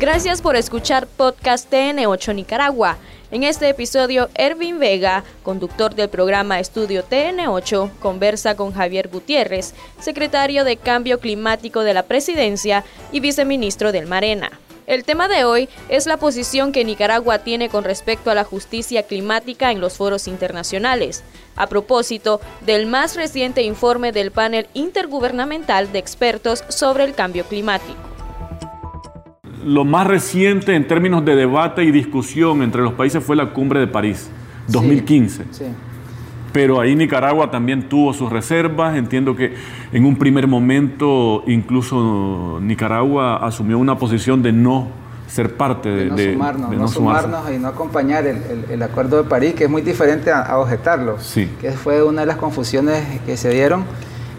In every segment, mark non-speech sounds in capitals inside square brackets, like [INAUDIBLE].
Gracias por escuchar Podcast TN8 Nicaragua. En este episodio, Ervin Vega, conductor del programa Estudio TN8, conversa con Javier Gutiérrez, secretario de Cambio Climático de la Presidencia y viceministro del Marena. El tema de hoy es la posición que Nicaragua tiene con respecto a la justicia climática en los foros internacionales, a propósito del más reciente informe del panel intergubernamental de expertos sobre el cambio climático. Lo más reciente en términos de debate y discusión entre los países fue la cumbre de París, 2015. Sí, Pero ahí Nicaragua también tuvo sus reservas. Entiendo que en un primer momento incluso Nicaragua asumió una posición de no ser parte de, de no sumarnos, y no acompañar el, Acuerdo de París, que es muy diferente a, objetarlo, sí. que fue una de las confusiones que se dieron,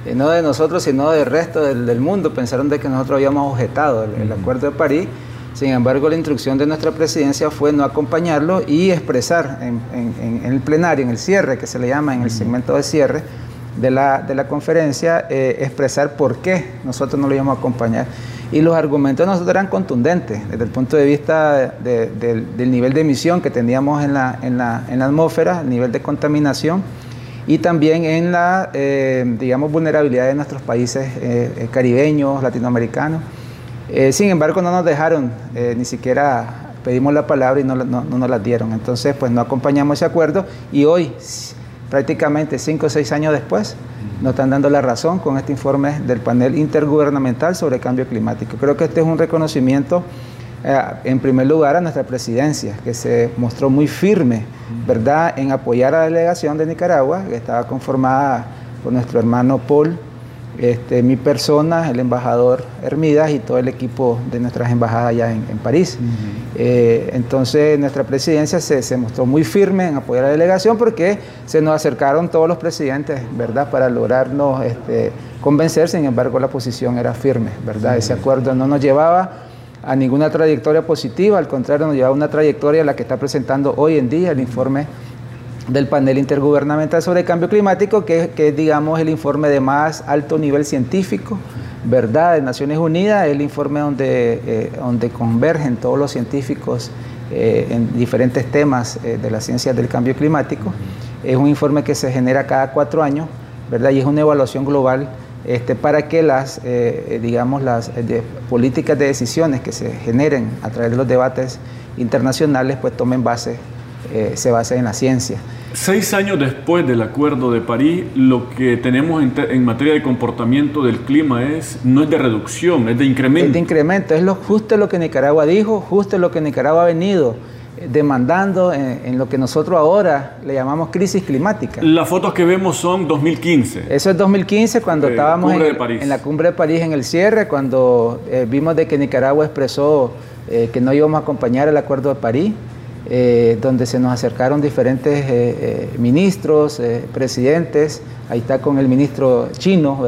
eh, no de nosotros, sino del resto del, mundo, pensaron de que nosotros habíamos objetado el, Acuerdo de París, sin embargo la instrucción de nuestra presidencia fue no acompañarlo y expresar en, el plenario, en el cierre, que se le llama, en el segmento de cierre, de la, de la conferencia, eh, expresar por qué nosotros no lo íbamos a acompañar. Y los argumentos de nosotros eran contundentes desde el punto de vista del nivel de emisión que teníamos en la, en la, en la atmósfera, el nivel de contaminación y también en la, eh, digamos, vulnerabilidad de nuestros países eh, eh, caribeños, latinoamericanos. sin embargo, no nos dejaron, ni siquiera pedimos la palabra y no, no, no, nos la dieron. Entonces, pues no acompañamos ese acuerdo y hoy, prácticamente cinco o seis años después, nos están dando la razón con este informe del panel intergubernamental sobre cambio climático. Creo que este es un reconocimiento, en primer lugar, a nuestra presidencia, que se mostró muy firme, ¿verdad?, en apoyar a la delegación de Nicaragua, que estaba conformada por nuestro hermano Paul este, mi persona, el embajador Hermidas y todo el equipo de nuestras embajadas allá en, París. Eh, entonces nuestra presidencia se, mostró muy firme en apoyar a la delegación porque se nos acercaron todos los presidentes, ¿verdad?, para lograrnos este, convencer, sin embargo la posición era firme, ¿verdad? Ese acuerdo no nos llevaba a ninguna trayectoria positiva, al contrario, nos llevaba a una trayectoria la que está presentando hoy en día el informe del panel intergubernamental sobre cambio climático, que, es, digamos, el informe de más alto nivel científico, ¿verdad?, de Naciones Unidas, el informe donde, eh, donde convergen todos los científicos eh, en diferentes temas eh, de las ciencias del cambio climático. Es un informe que se genera cada cuatro años, ¿verdad?, y es una evaluación global este, para que las, digamos, las políticas de decisiones que se generen a través de los debates internacionales, pues tomen base eh, se basa en la ciencia. Seis años después del Acuerdo de París, lo que tenemos en, materia de comportamiento del clima es no es de reducción, es de incremento. Es de incremento, es lo, justo lo que Nicaragua dijo, justo lo que Nicaragua ha venido eh, demandando en, lo que nosotros ahora le llamamos crisis climática. Las fotos que vemos son 2015. Eso es 2015 cuando estábamos en, la cumbre de París en el cierre, cuando eh, vimos de que Nicaragua expresó que no íbamos a acompañar el Acuerdo de París. Eh, donde se nos acercaron diferentes eh, eh, ministros, presidentes. Ahí está con el ministro chino,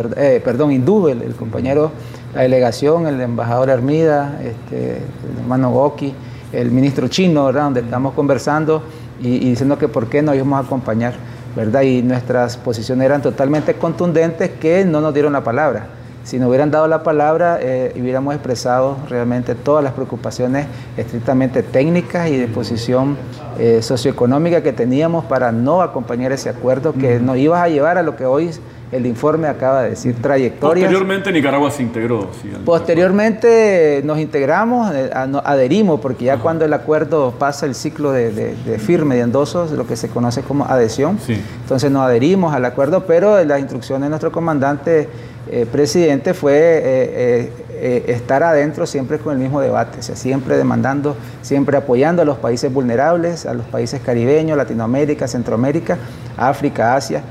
perdón, hindú, el, compañero, la delegación, el embajador Hermida, este, el hermano Goki, el ministro chino, ¿verdad? Donde estamos conversando y, diciendo que por qué no íbamos a acompañar, ¿verdad? Y nuestras posiciones eran totalmente contundentes que no nos dieron la palabra si nos hubieran dado la palabra, eh, hubiéramos expresado realmente todas las preocupaciones estrictamente técnicas y de posición eh, socioeconómica que teníamos para no acompañar ese acuerdo que nos iba a llevar a lo que hoy el informe acaba de decir, trayectoria. Posteriormente Nicaragua se integró. Posteriormente nos integramos, eh, adherimos, porque ya cuando el acuerdo pasa el ciclo de, firme, de endosos, lo que se conoce como adhesión, entonces nos adherimos al acuerdo, pero las instrucciones de nuestro comandante eh, presidente fue eh, eh, estar adentro siempre con el mismo debate, sea, siempre demandando, siempre apoyando a los países vulnerables, a los países caribeños, Latinoamérica, Centroamérica, África, Asia,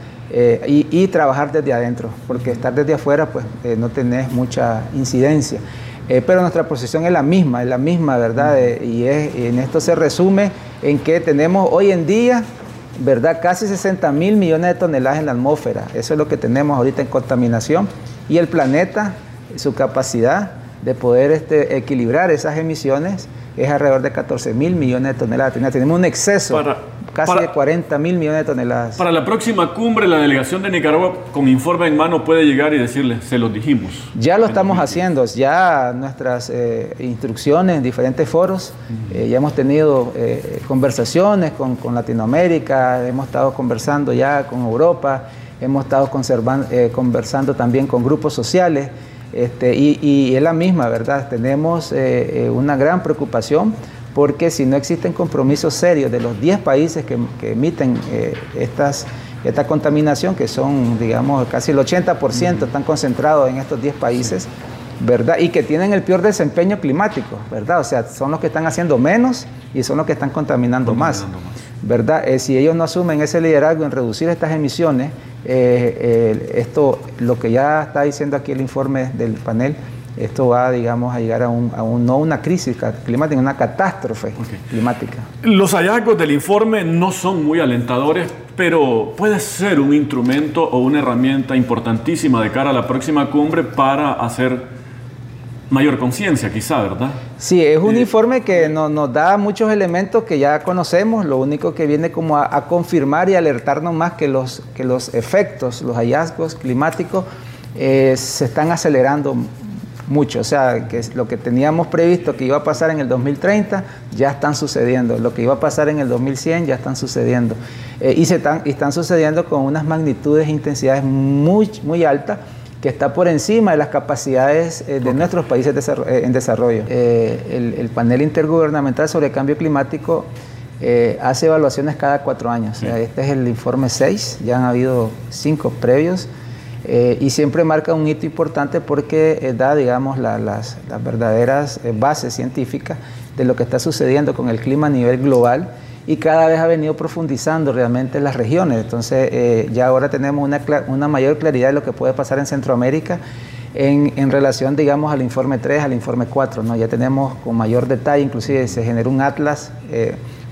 y, trabajar desde adentro, porque estar desde afuera pues no tenés mucha incidencia. pero nuestra posición es la misma, es la misma, ¿verdad? y, en esto se resume en que tenemos hoy en día ¿verdad? Casi 60 mil millones de toneladas en la atmósfera. Eso es lo que tenemos ahorita en contaminación. Y el planeta, su capacidad de poder este, equilibrar esas emisiones es alrededor de 14 mil millones de toneladas. Tenemos un exceso. Casi de 40 mil millones de toneladas. Para la próxima cumbre, la delegación de Nicaragua con informe en mano puede llegar y decirle, se los dijimos. Ya lo estamos haciendo, ya nuestras eh, instrucciones en diferentes foros, eh, ya hemos tenido eh, conversaciones con, con, Latinoamérica, hemos estado conversando ya con Europa, hemos estado conversando también con grupos sociales. Este, y, y, es la misma, ¿verdad? Tenemos una gran preocupación porque si no existen compromisos serios de los 10 países que, emiten eh, estas, esta contaminación, que son, digamos, casi el 80% están concentrados en estos 10 países, ¿verdad? Y que tienen el peor desempeño climático, ¿verdad? O sea, son los que están haciendo menos y son los que están contaminando, más, ¿verdad? Eh, si ellos no asumen ese liderazgo en reducir estas emisiones, eh, esto, lo que ya está diciendo aquí el informe del panel, esto va, digamos, a llegar a un, a un no una crisis climática, una catástrofe climática. Los hallazgos del informe no son muy alentadores, pero puede ser un instrumento o una herramienta importantísima de cara a la próxima cumbre para hacer mayor conciencia, quizá, ¿verdad? Sí, es un eh, informe que nos da muchos elementos que ya conocemos, lo único que viene como a, confirmar y alertarnos más que los, que los efectos, los hallazgos climáticos eh, se están acelerando mucho. O sea, que lo que teníamos previsto que iba a pasar en el 2030 ya están sucediendo. Lo que iba a pasar en el 2100 ya están sucediendo. Eh, y, se están, están sucediendo con unas magnitudes e intensidades muy, muy altas que está por encima de las capacidades eh, de nuestros países eh, en desarrollo. El, panel intergubernamental sobre el cambio climático hace evaluaciones cada cuatro años. este es el informe 6, ya han habido cinco previos. Eh, y siempre marca un hito importante porque eh, da, digamos, las, verdaderas eh, bases científicas de lo que está sucediendo con el clima a nivel global y cada vez ha venido profundizando realmente en las regiones. Entonces ya ahora tenemos una, una, mayor claridad de lo que puede pasar en Centroamérica en, en, relación, digamos, al informe 3, al informe 4. ¿no? Ya tenemos con mayor detalle, inclusive se generó un atlas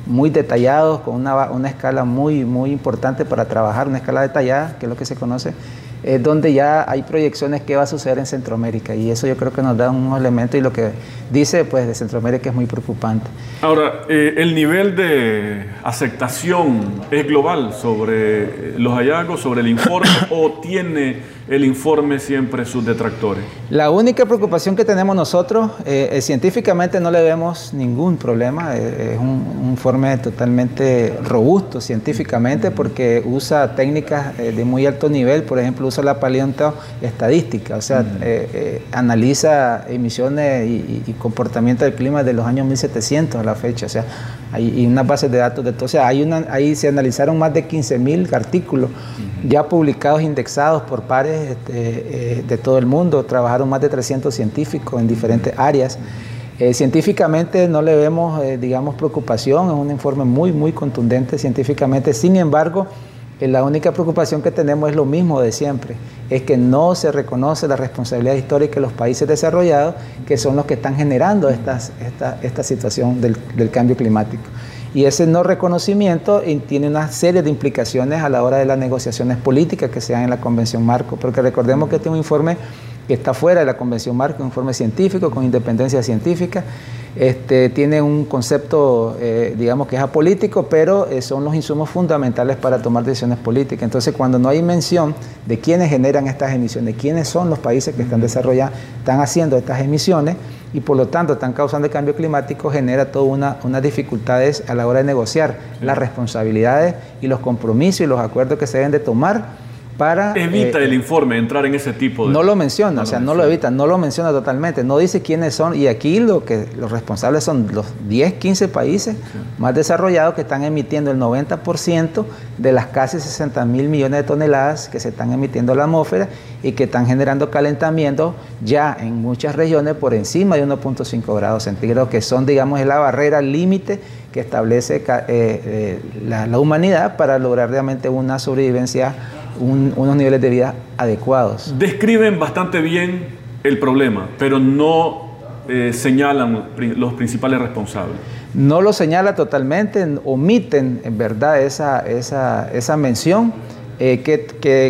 muy detallado, con una, una escala muy, muy importante para trabajar, una escala detallada, que es lo que se conoce es donde ya hay proyecciones que va a suceder en Centroamérica y eso yo creo que nos da un elemento y lo que dice pues de Centroamérica es muy preocupante. Ahora, eh, el nivel de aceptación es global sobre los hallazgos, sobre el informe o tiene el informe siempre sus detractores? La única preocupación que tenemos nosotros, eh, eh, científicamente no le vemos ningún problema, es un, informe totalmente robusto científicamente porque usa técnicas de muy alto nivel, por ejemplo usa la paleontoestadística, o sea, analiza emisiones y, y comportamiento del clima de los años 1700 a la fecha, o sea, hay unas bases de datos de todo. O sea, hay una, ahí se analizaron más de 15.000 artículos ya publicados, indexados por pares este, eh, de todo el mundo. Trabajaron más de 300 científicos en diferentes áreas. Eh, científicamente no le vemos, eh, digamos, preocupación, es un informe muy, muy contundente científicamente. Sin embargo, la única preocupación que tenemos es lo mismo de siempre, es que no se reconoce la responsabilidad histórica de los países desarrollados, que son los que están generando esta, situación del, cambio climático. Y ese no reconocimiento tiene una serie de implicaciones a la hora de las negociaciones políticas que se dan en la Convención Marco, porque recordemos que este es un informe que está fuera de la Convención Marco, un informe científico con independencia científica, este, tiene un concepto, eh, digamos que es apolítico, pero eh, son los insumos fundamentales para tomar decisiones políticas. Entonces, cuando no hay mención de quiénes generan estas emisiones, quiénes son los países que están desarrollando, están haciendo estas emisiones y por lo tanto están causando el cambio climático, genera todas una, unas dificultades a la hora de negociar las responsabilidades y los compromisos y los acuerdos que se deben de tomar Evita eh, el informe entrar en ese tipo de... No lo menciona, o sea, no lo evita, no lo menciona totalmente, no dice quiénes son, y aquí lo que los responsables son los 10, 15 países más desarrollados que están emitiendo el 90% de las casi 60 mil millones de toneladas que se están emitiendo a la atmósfera y que están generando calentamiento ya en muchas regiones por encima de 1.5 grados centígrados, que son, digamos, la barrera límite que establece eh, eh, la, la humanidad para lograr realmente una sobrevivencia unos niveles de vida adecuados. Describen bastante bien el problema, pero no eh, señalan los principales responsables. No lo señala totalmente, omiten en verdad esa, esa, esa mención eh, que,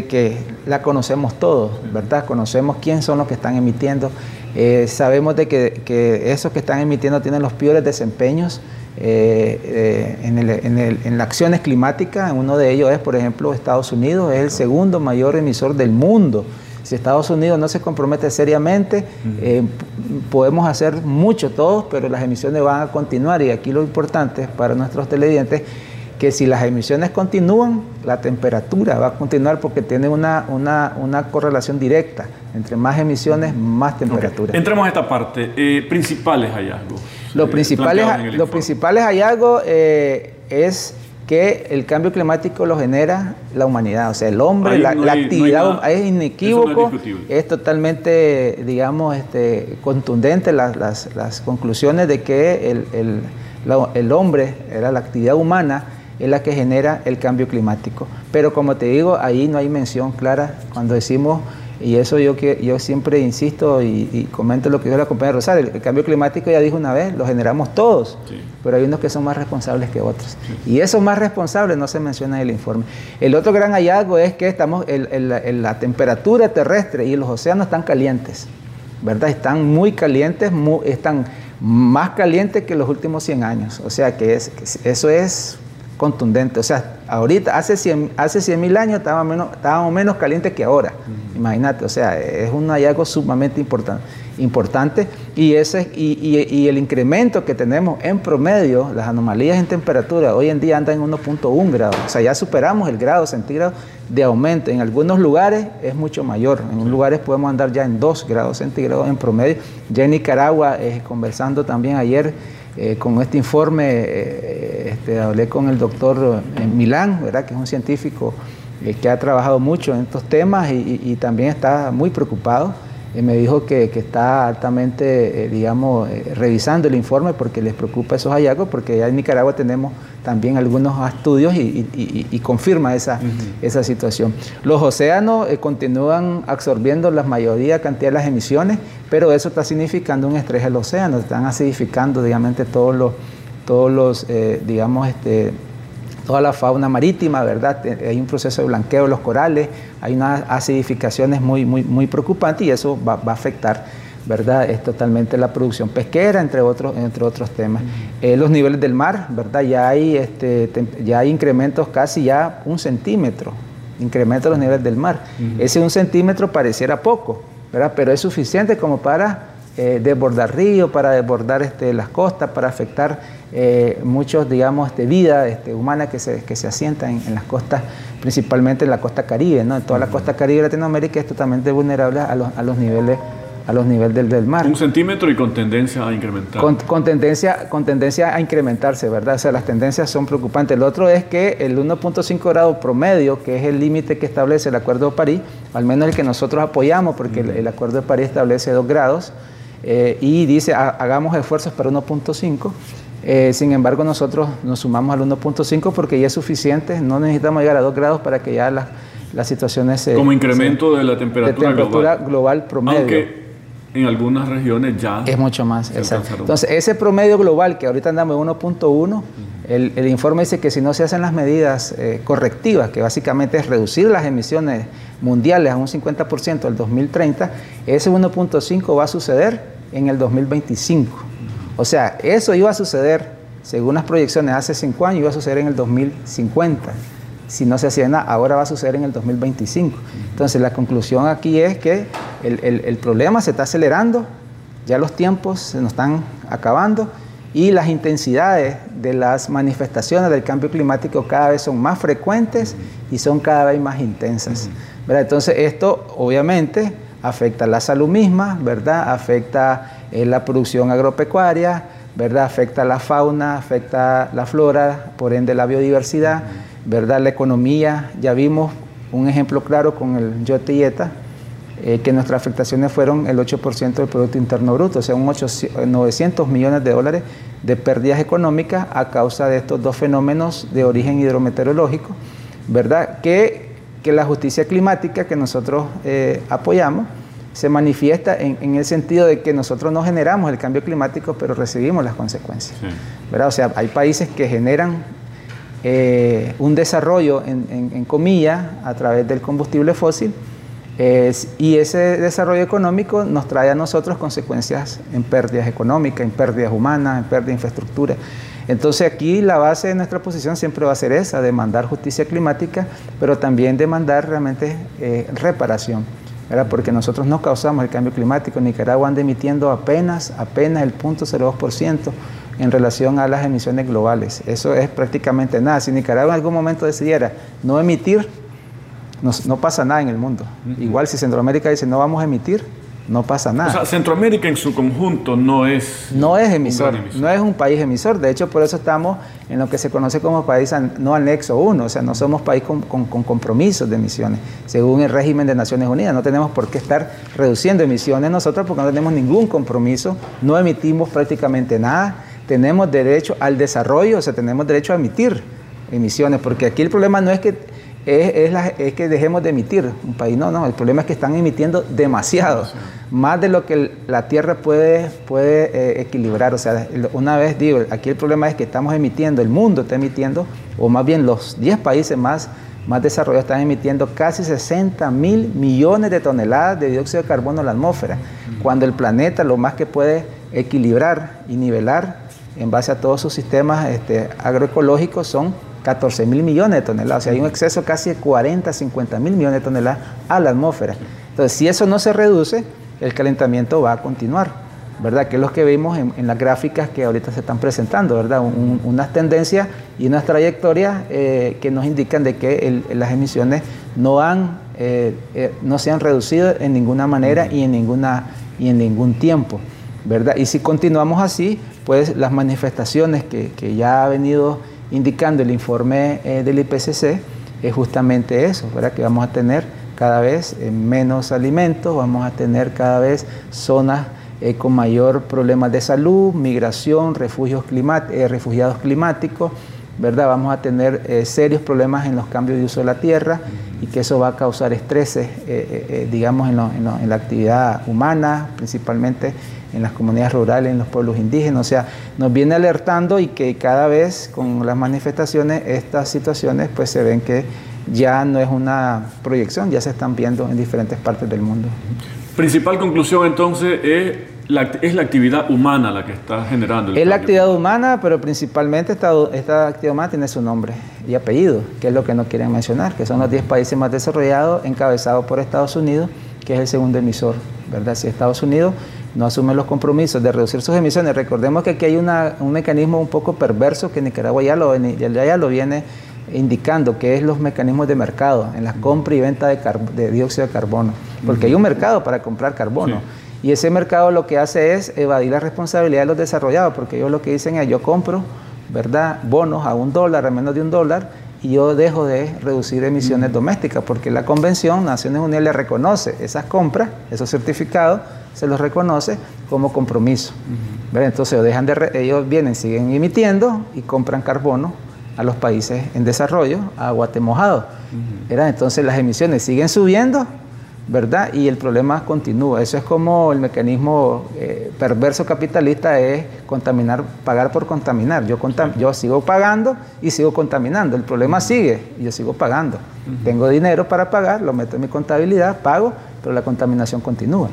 que, la conocemos todos, ¿verdad? Conocemos quién son los que están emitiendo. Eh, sabemos de que, que, esos que están emitiendo tienen los peores desempeños en, en, las acciones climáticas. Uno de ellos es, por ejemplo, Estados Unidos, es el segundo mayor emisor del mundo. Si Estados Unidos no se compromete seriamente, podemos hacer mucho todos, pero las emisiones van a continuar. Y aquí lo importante para nuestros televidentes que si las emisiones continúan, la temperatura va a continuar porque tiene una, una, correlación directa. Entre más emisiones, más temperatura. Entremos a esta parte. Eh, principales hallazgos. Los, principales, los principales hallazgos eh, es que el cambio climático lo genera la humanidad, o sea, el hombre, la, actividad es inequívoco, es, totalmente, digamos, este, contundente las, las, conclusiones de que el, el, el hombre, era la actividad humana, es la que genera el cambio climático. Pero como te digo, ahí no hay mención clara cuando decimos, y eso yo, que, yo siempre insisto y, comento lo que dijo la compañera Rosario, el, cambio climático ya dijo una vez, lo generamos todos, pero hay unos que son más responsables que otros. Y esos más responsables no se mencionan en el informe. El otro gran hallazgo es que estamos en, la temperatura terrestre y los océanos están calientes, ¿verdad? Están muy calientes, están más calientes que los últimos 100 años. O sea que, es, que eso es contundente. O sea, ahorita, hace 100 hace mil años estábamos menos, estábamos menos calientes que ahora. Imagínate, o sea, es un hallazgo sumamente importante. importante y, ese, y, el incremento que tenemos en promedio, las anomalías en temperatura, hoy en día andan en 1.1 grados. O sea, ya superamos el grado centígrado de aumento. En algunos lugares es mucho mayor. En lugares podemos andar ya en 2 grados centígrados en promedio. Ya en Nicaragua, eh, conversando también ayer, eh, con este informe eh, este, hablé con el doctor eh, Milán, ¿verdad? que es un científico que ha trabajado mucho en estos temas y también está muy preocupado me dijo que, está altamente, eh, digamos, eh, revisando el informe porque les preocupa esos hallazgos, porque ya en Nicaragua tenemos también algunos estudios y, confirma esa, esa situación. Los océanos eh, continúan absorbiendo la mayoría cantidad de las emisiones, pero eso está significando un estrés del océano, están acidificando, digamos, todos los, todos los digamos, este, toda la fauna marítima, ¿verdad? Hay un proceso de blanqueo de los corales, hay unas acidificaciones muy, muy, muy preocupantes y eso va, a afectar, ¿verdad? Es totalmente la producción pesquera, entre otros, entre otros temas. Eh, los niveles del mar, ¿verdad? Ya hay, este, ya hay incrementos casi ya un centímetro, incremento de los niveles del mar. Ese un centímetro pareciera poco, ¿verdad? Pero es suficiente como para eh, desbordar ríos, para desbordar este, las costas, para afectar eh, muchos, digamos, este, vida este, humana que se, que se asienta en, las costas, principalmente en la costa caribe, ¿no? En toda la costa caribe de Latinoamérica es totalmente vulnerable a los, a los niveles a los niveles del, del, mar. Un centímetro y con tendencia a incrementar. Con, tendencia, con tendencia a incrementarse, ¿verdad? O sea, las tendencias son preocupantes. El otro es que el 1.5 grado promedio, que es el límite que establece el Acuerdo de París, al menos el que nosotros apoyamos, porque el, el Acuerdo de París establece 2 grados, eh, y dice hagamos esfuerzos para 1.5. Eh, sin embargo, nosotros nos sumamos al 1.5 porque ya es suficiente, no necesitamos llegar a 2 grados para que ya las, las situaciones se... Como incremento de la temperatura, de temperatura global. promedio. Aunque en algunas regiones ya... Es mucho más, exacto. Entonces, ese promedio global que ahorita andamos en 1.1, el, el, informe dice que si no se hacen las medidas eh, correctivas, que básicamente es reducir las emisiones mundiales a un 50% al 2030, ese 1.5 va a suceder en el 2025. O sea, eso iba a suceder, según las proyecciones, hace 5 años, iba a suceder en el 2050. Si no se hacía nada, ahora va a suceder en el 2025. Entonces, la conclusión aquí es que el, el problema se está acelerando, ya los tiempos se nos están acabando y las intensidades de las manifestaciones del cambio climático cada vez son más frecuentes y son cada vez más intensas. Entonces esto obviamente afecta la salud misma, ¿verdad? afecta eh, la producción agropecuaria, ¿verdad? afecta la fauna, afecta la flora, por ende la biodiversidad, ¿verdad? la economía. Ya vimos un ejemplo claro con el yote eh, que nuestras afectaciones fueron el 8% del Producto Interno Bruto, o sea, un 900 millones de dólares de pérdidas económicas a causa de estos dos fenómenos de origen hidrometeorológico, ¿verdad? Que, que la justicia climática que nosotros eh, apoyamos se manifiesta en, el sentido de que nosotros no generamos el cambio climático, pero recibimos las consecuencias, ¿verdad? O sea, hay países que generan eh, un desarrollo, en, comillas, a través del combustible fósil, y ese desarrollo económico nos trae a nosotros consecuencias en pérdidas económicas, en pérdidas humanas, en pérdida de infraestructura. Entonces aquí la base de nuestra posición siempre va a ser esa, demandar justicia climática, pero también demandar realmente eh, reparación. porque nosotros no causamos el cambio climático. Nicaragua anda emitiendo apenas, apenas el 0.02% en relación a las emisiones globales. Eso es prácticamente nada. Si Nicaragua en algún momento decidiera no emitir, no, pasa nada en el mundo. Igual si Centroamérica dice no vamos a emitir, no pasa nada. O sea, Centroamérica en su conjunto no es... No es emisor, no es un país emisor. De hecho, por eso estamos en lo que se conoce como país no anexo 1, o sea, no somos país con, compromisos de emisiones, según el régimen de Naciones Unidas. No tenemos por qué estar reduciendo emisiones nosotros porque no tenemos ningún compromiso, no emitimos prácticamente nada, tenemos derecho al desarrollo, o sea, tenemos derecho a emitir emisiones, porque aquí el problema no es que es, que dejemos de emitir un país. No, no, el problema es que están emitiendo demasiado, más de lo que la Tierra puede, puede eh, equilibrar. O sea, una vez digo, aquí el problema es que estamos emitiendo, el mundo está emitiendo, o más bien los 10 países más, más desarrollados están emitiendo casi 60 mil millones de toneladas de dióxido de carbono a la atmósfera, cuando el planeta lo más que puede equilibrar y nivelar en base a todos sus sistemas este, agroecológicos son 14 mil millones de toneladas. O sea, hay un exceso casi de 40, 50 mil millones de toneladas a la atmósfera. Entonces, si eso no se reduce, el calentamiento va a continuar. ¿verdad? Que es lo que vimos en, las gráficas que ahorita se están presentando, ¿verdad? unas tendencias y unas trayectorias eh, que nos indican de que las emisiones no, han, eh, eh, no se han reducido en ninguna manera y en, ninguna, y en ningún tiempo, Y si continuamos así, pues las manifestaciones que, que ya ha venido indicando el informe eh, del IPCC es justamente eso, ¿verdad? que vamos a tener cada vez eh, menos alimentos, vamos a tener cada vez zonas eh, con mayor problemas de salud, migración, refugios refugiados climáticos, ¿verdad? Vamos a tener serios problemas en los cambios de uso de la tierra y que eso va a causar estreses, digamos, en, la actividad humana, principalmente en las comunidades rurales, en los pueblos indígenas. O sea, nos viene alertando y que cada vez con las manifestaciones estas situaciones pues se ven que ya no es una proyección, ya se están viendo en diferentes partes del mundo. Principal conclusión entonces es la, es la actividad humana la que está generando. El es la actividad humana, pero principalmente esta, esta actividad humana tiene su nombre y apellido, que es lo que no quieren mencionar, que son los 10 países más desarrollados encabezados por Estados Unidos, que es el segundo emisor, ¿verdad? Si Estados Unidos no asume los compromisos de reducir sus emisiones. Recordemos que aquí hay un mecanismo un poco perverso que Nicaragua ya lo, ya lo viene indicando, que es los mecanismos de mercado, en la compra y venta de, dióxido de carbono, porque hay un mercado para comprar carbono. Y ese mercado lo que hace es evadir la responsabilidad de los desarrollados, porque ellos lo que dicen es yo compro, ¿verdad?, bonos a un dólar, a menos de un dólar, y yo dejo de reducir emisiones domésticas, porque la Convención Naciones Unidas le reconoce esas compras, esos certificados, se los reconoce como compromiso. Entonces dejan de ellos vienen, siguen emitiendo y compran carbono a los países en desarrollo, a mojado. Entonces las emisiones siguen subiendo ¿verdad? Y el problema continúa. Eso es como el mecanismo eh, perverso capitalista es contaminar, pagar por contaminar. Yo, yo sigo pagando y sigo contaminando. El problema sigue y yo sigo pagando. Tengo dinero para pagar, lo meto en mi contabilidad, pago, pero la contaminación continúa.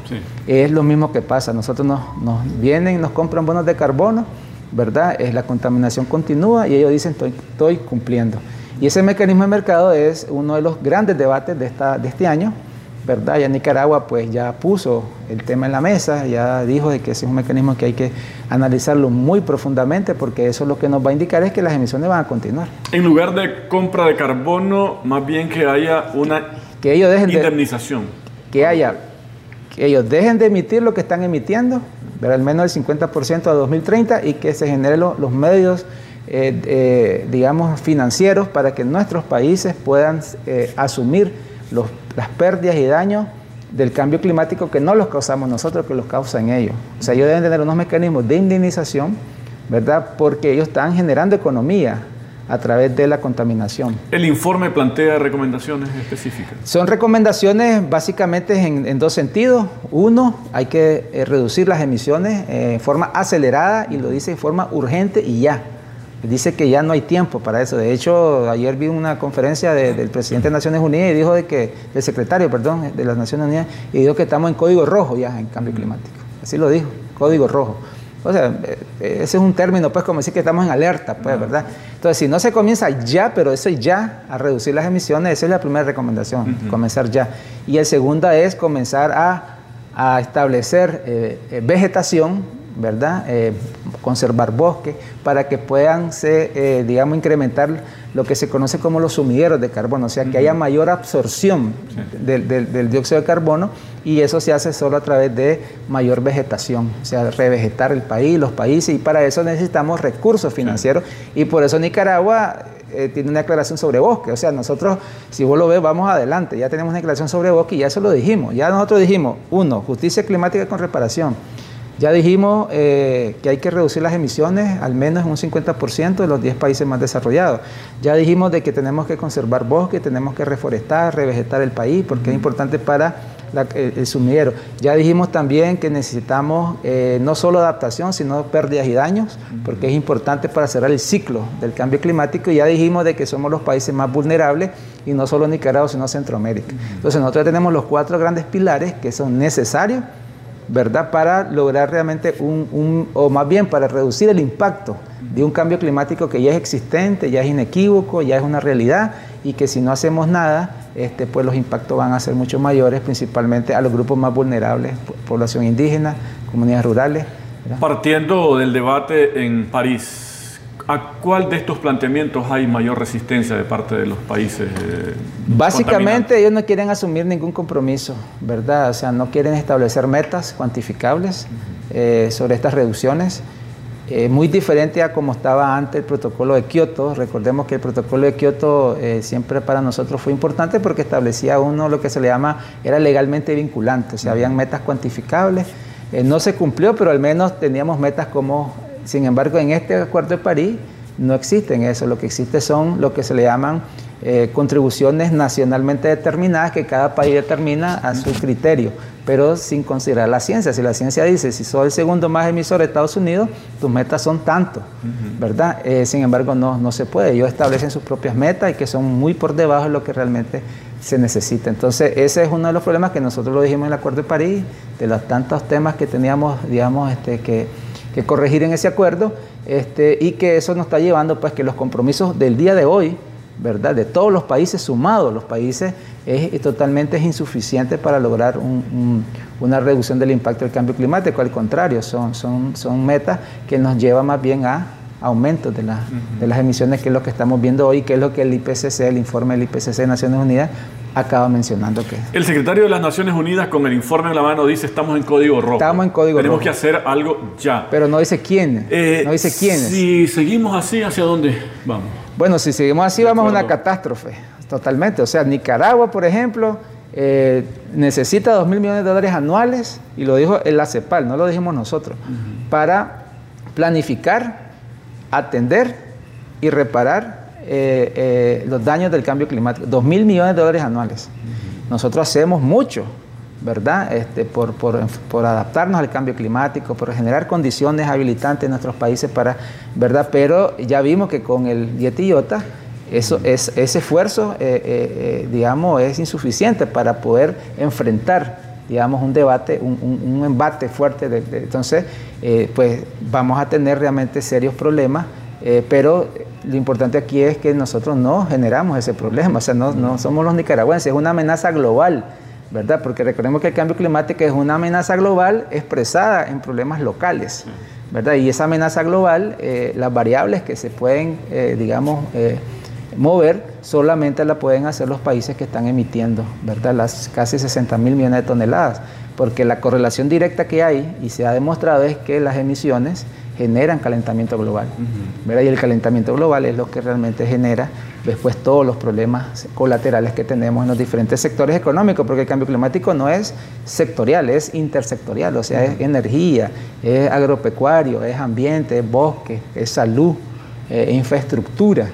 Es lo mismo que pasa. Nosotros nos, nos vienen y nos compran bonos de carbono, ¿verdad? Es la contaminación continúa y ellos dicen estoy, estoy cumpliendo. Y ese mecanismo de mercado es uno de los grandes debates de, esta, de este año, ¿verdad? Ya Nicaragua pues ya puso el tema en la mesa, ya dijo de que ese es un mecanismo que hay que analizarlo muy profundamente porque eso lo que nos va a indicar es que las emisiones van a continuar. En lugar de compra de carbono, más bien que haya una que ellos dejen indemnización. que haya, que ellos dejen de emitir lo que están emitiendo, al menos el 50% a 2030 y que se generen los medios eh, eh, digamos, financieros para que nuestros países puedan eh, asumir los las pérdidas y daños del cambio climático que no los causamos nosotros, que los causan ellos. O sea, ellos deben tener unos mecanismos de indemnización, ¿verdad? Porque ellos están generando economía a través de la contaminación. ¿El informe plantea recomendaciones específicas? Son recomendaciones básicamente en, dos sentidos. Uno, hay que eh, reducir las emisiones eh, en forma acelerada y lo dice en forma urgente y ya dice que ya no hay tiempo para eso. De hecho, ayer vi una conferencia del presidente de Naciones Unidas y dijo de que, el secretario, perdón, de las Naciones Unidas, y dijo que estamos en código rojo ya en cambio climático. Así lo dijo, código rojo. O sea, eh, ese es un término, pues, como decir que estamos en alerta, pues, ¿verdad? Entonces, si no se comienza ya, pero eso ya, a reducir las emisiones, esa es la primera recomendación, comenzar ya. Y el segunda es comenzar a, establecer eh, eh, vegetación, ¿verdad? conservar bosque para que puedan, se, digamos, incrementar lo que se conoce como los sumideros de carbono, o sea, que haya mayor absorción del, dióxido de carbono y eso se hace solo a través de mayor vegetación, o sea, revegetar el país, los países y para eso necesitamos recursos financieros y por eso Nicaragua eh, tiene una declaración sobre bosque. O sea, nosotros, si vos lo ves, vamos adelante. Ya tenemos una declaración sobre bosque y ya eso lo dijimos. Ya nosotros dijimos, uno, justicia climática con reparación. Ya dijimos eh, que hay que reducir las emisiones al menos en un 50% de los 10 países más desarrollados. Ya dijimos de que tenemos que conservar bosques, tenemos que reforestar, revegetar el país, porque es importante para el, sumidero. Ya dijimos también que necesitamos eh, no solo adaptación, sino pérdidas y daños, porque es importante para cerrar el ciclo del cambio climático. Y ya dijimos de que somos los países más vulnerables, y no solo Nicaragua, sino Centroamérica. Entonces nosotros tenemos los cuatro grandes pilares que son necesarios ¿verdad? Para lograr realmente un, o más bien para reducir el impacto de un cambio climático que ya es existente, ya es inequívoco, ya es una realidad y que si no hacemos nada, este, pues los impactos van a ser mucho mayores, principalmente a los grupos más vulnerables, población indígena, comunidades rurales. Partiendo del debate en París, ¿A cuál de estos planteamientos hay mayor resistencia de parte de los países? Eh, Básicamente ellos no quieren asumir ningún compromiso, ¿verdad? O sea, no quieren establecer metas cuantificables eh, sobre estas reducciones. Eh, muy diferente a como estaba antes el protocolo de Kioto. Recordemos que el protocolo de Kioto siempre para nosotros fue importante porque establecía uno lo que se le llama, era legalmente vinculante, o sea, habían metas cuantificables. no se cumplió, pero al menos teníamos metas como sin embargo, en este Acuerdo de París no existen eso. Lo que existe son lo que se le llaman eh, contribuciones nacionalmente determinadas que cada país determina a su criterio, pero sin considerar la ciencia. Si la ciencia dice, si soy el segundo más emisor de Estados Unidos, tus metas son tanto, ¿verdad? Eh, sin embargo, no, no se puede. Ellos establecen sus propias metas y que son muy por debajo de lo que realmente se necesita. Entonces, ese es uno de los problemas que nosotros lo dijimos en el Acuerdo de París, de los tantos temas que teníamos, digamos, este, que que corregir en ese acuerdo este, y que eso nos está llevando pues que los compromisos del día de hoy, ¿verdad? De todos los países sumados, los países es, totalmente insuficiente para lograr una reducción del impacto del cambio climático, al contrario, son, son, son metas que nos llevan más bien a aumentos de, de las emisiones, que es lo que estamos viendo hoy, que es lo que el IPCC, el informe del IPCC de Naciones Unidas, acaba mencionando que... El secretario de las Naciones Unidas con el informe en la mano dice estamos en código rojo. Estamos en código Tenemos que hacer algo ya. Pero no dice quién. Eh, no dice quiénes. Si seguimos así, ¿hacia dónde vamos? Bueno, si seguimos así, vamos a una catástrofe. Totalmente. O sea, Nicaragua, por ejemplo, eh, necesita 2 mil millones de dólares anuales, y lo dijo el ACEPAL, no lo dijimos nosotros, para planificar, atender y reparar eh, eh, los daños del cambio climático. Dos mil millones de dólares anuales. Nosotros hacemos mucho, ¿verdad? Este, por, por, adaptarnos al cambio climático, por generar condiciones habilitantes en nuestros países para, ¿verdad? Pero ya vimos que con el Yetiyota, eso es, ese esfuerzo, eh, digamos, es insuficiente para poder enfrentar digamos, un debate, un, embate fuerte. Entonces, pues vamos a tener realmente serios problemas, pero lo importante aquí es que nosotros no generamos ese problema, o sea, no, somos los nicaragüenses, es una amenaza global, ¿verdad? Porque recordemos que el cambio climático es una amenaza global expresada en problemas locales, ¿verdad? Y esa amenaza global, eh, las variables que se pueden, eh, digamos, eh, mover, solamente la pueden hacer los países que están emitiendo, ¿verdad? Las casi 60 mil millones de toneladas, porque la correlación directa que hay y se ha demostrado es que las emisiones generan calentamiento global. Y el calentamiento global es lo que realmente genera después todos los problemas colaterales que tenemos en los diferentes sectores económicos, porque el cambio climático no es sectorial, es intersectorial, o sea, es energía, es agropecuario, es ambiente, es bosque, es salud, es infraestructura.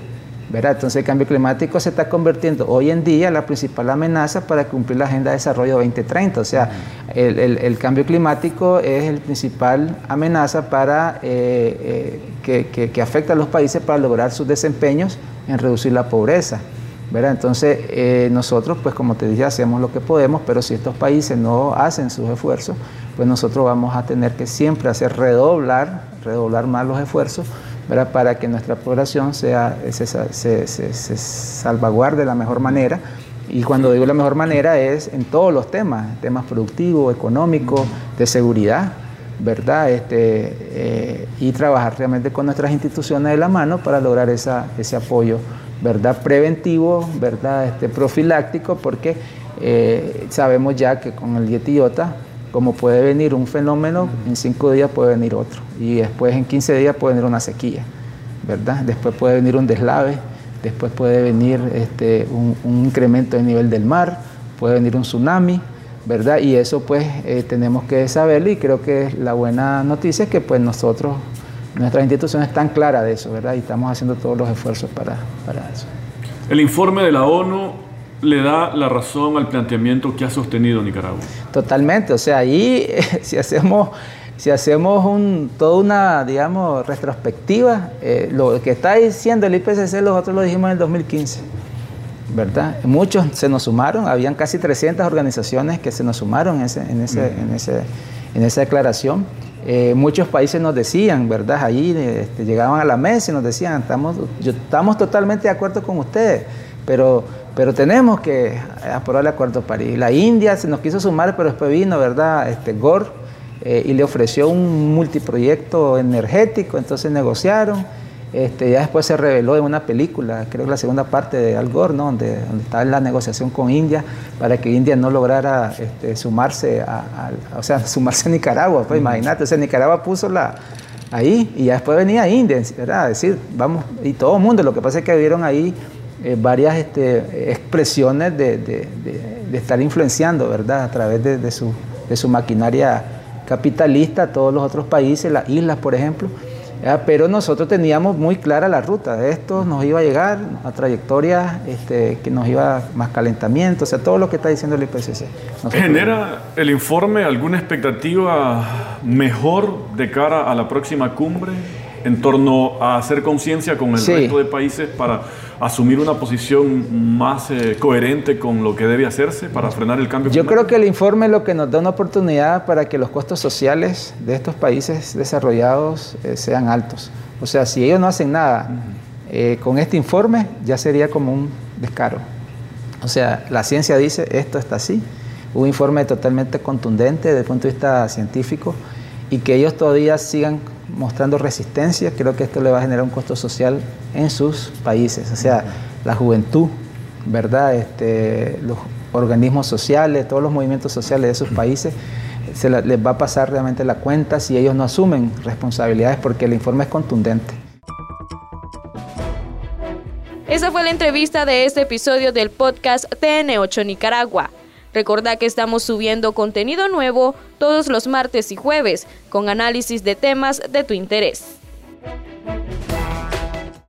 Entonces el cambio climático se está convirtiendo hoy en día la principal amenaza para cumplir la Agenda de Desarrollo 2030. O sea, el, cambio climático es el principal amenaza para, eh, eh, que, afecta a los países para lograr sus desempeños en reducir la pobreza. ¿verdad? Entonces, eh, nosotros, pues como te dije, hacemos lo que podemos, pero si estos países no hacen sus esfuerzos, pues nosotros vamos a tener que siempre hacer redoblar, redoblar más los esfuerzos, Para que nuestra población sea, se, se, se salvaguarde de la mejor manera. Y cuando digo la mejor manera es en todos los temas, temas productivos, económicos, de seguridad, ¿verdad? Este, eh, y trabajar realmente con nuestras instituciones de la mano para lograr esa, ese apoyo, ¿verdad? Preventivo, ¿verdad? Este, profiláctico, porque eh, sabemos ya que con el dietiota, como puede venir un fenómeno, en cinco días puede venir otro, y después en 15 días puede venir una sequía, ¿verdad? Después puede venir un deslave, después puede venir este, un, incremento del nivel del mar, puede venir un tsunami, ¿verdad? Y eso pues eh, tenemos que saberlo y creo que la buena noticia es que pues nosotros, nuestras instituciones están claras de eso, ¿verdad? Y estamos haciendo todos los esfuerzos para, para eso. El informe de la ONU le da la razón al planteamiento que ha sostenido Nicaragua. Totalmente, o sea, ahí [LAUGHS] si hacemos, si hacemos un, toda una, digamos, retrospectiva, eh, lo que está diciendo el IPCC, nosotros lo dijimos en el 2015 ¿verdad? Muchos se nos sumaron, habían casi 300 organizaciones que se nos sumaron en, ese, en, ese, en, ese, en esa declaración. Eh, muchos países nos decían, ¿verdad? Ahí este, llegaban a la mesa y nos decían, estamos, yo, estamos totalmente de acuerdo con ustedes, pero, pero tenemos que aprobar el Acuerdo de París. La India se nos quiso sumar, pero después vino, ¿verdad? Este, Gore eh, y le ofreció un multiproyecto energético, entonces negociaron este, ya después se reveló en una película, creo que la segunda parte de Al Gore, ¿no? donde, donde estaba la negociación con India para que India no lograra este, sumarse a, o sea, [LAUGHS] sumarse a Nicaragua. Pues imagínate, o sea, Nicaragua puso la ahí y ya después venía India, ¿verdad? decir, vamos, y todo el mundo, lo que pasa es que vieron ahí eh, varias este, expresiones de, de, de, estar influenciando, ¿verdad? A través de, su, de su maquinaria capitalista todos los otros países, las islas, por ejemplo. Pero nosotros teníamos muy clara la ruta. Esto nos iba a llegar a trayectoria este, que nos iba más calentamiento, o sea, todo lo que está diciendo el IPCC. ¿Genera el informe alguna expectativa mejor de cara a la próxima cumbre en torno a hacer conciencia con el resto de países para asumir una posición más eh, coherente con lo que debe hacerse para frenar el cambio Yo creo que el informe lo que nos da una oportunidad para que los costos sociales de estos países desarrollados eh, sean altos. O sea, si ellos no hacen nada eh, con este informe, ya sería como un descaro. O sea, la ciencia dice esto está así. Un informe totalmente contundente desde el punto de vista científico y que ellos todavía sigan mostrando resistencia, creo que esto le va a generar un costo social en sus países, o sea, la juventud, ¿verdad? Este, los organismos sociales, todos los movimientos sociales de esos países, se les va a pasar realmente la cuenta si ellos no asumen responsabilidades porque el informe es contundente. Esa fue la entrevista de este episodio del podcast TN8 Nicaragua. Recordá que estamos subiendo contenido nuevo todos los martes y jueves con análisis de temas de tu interés.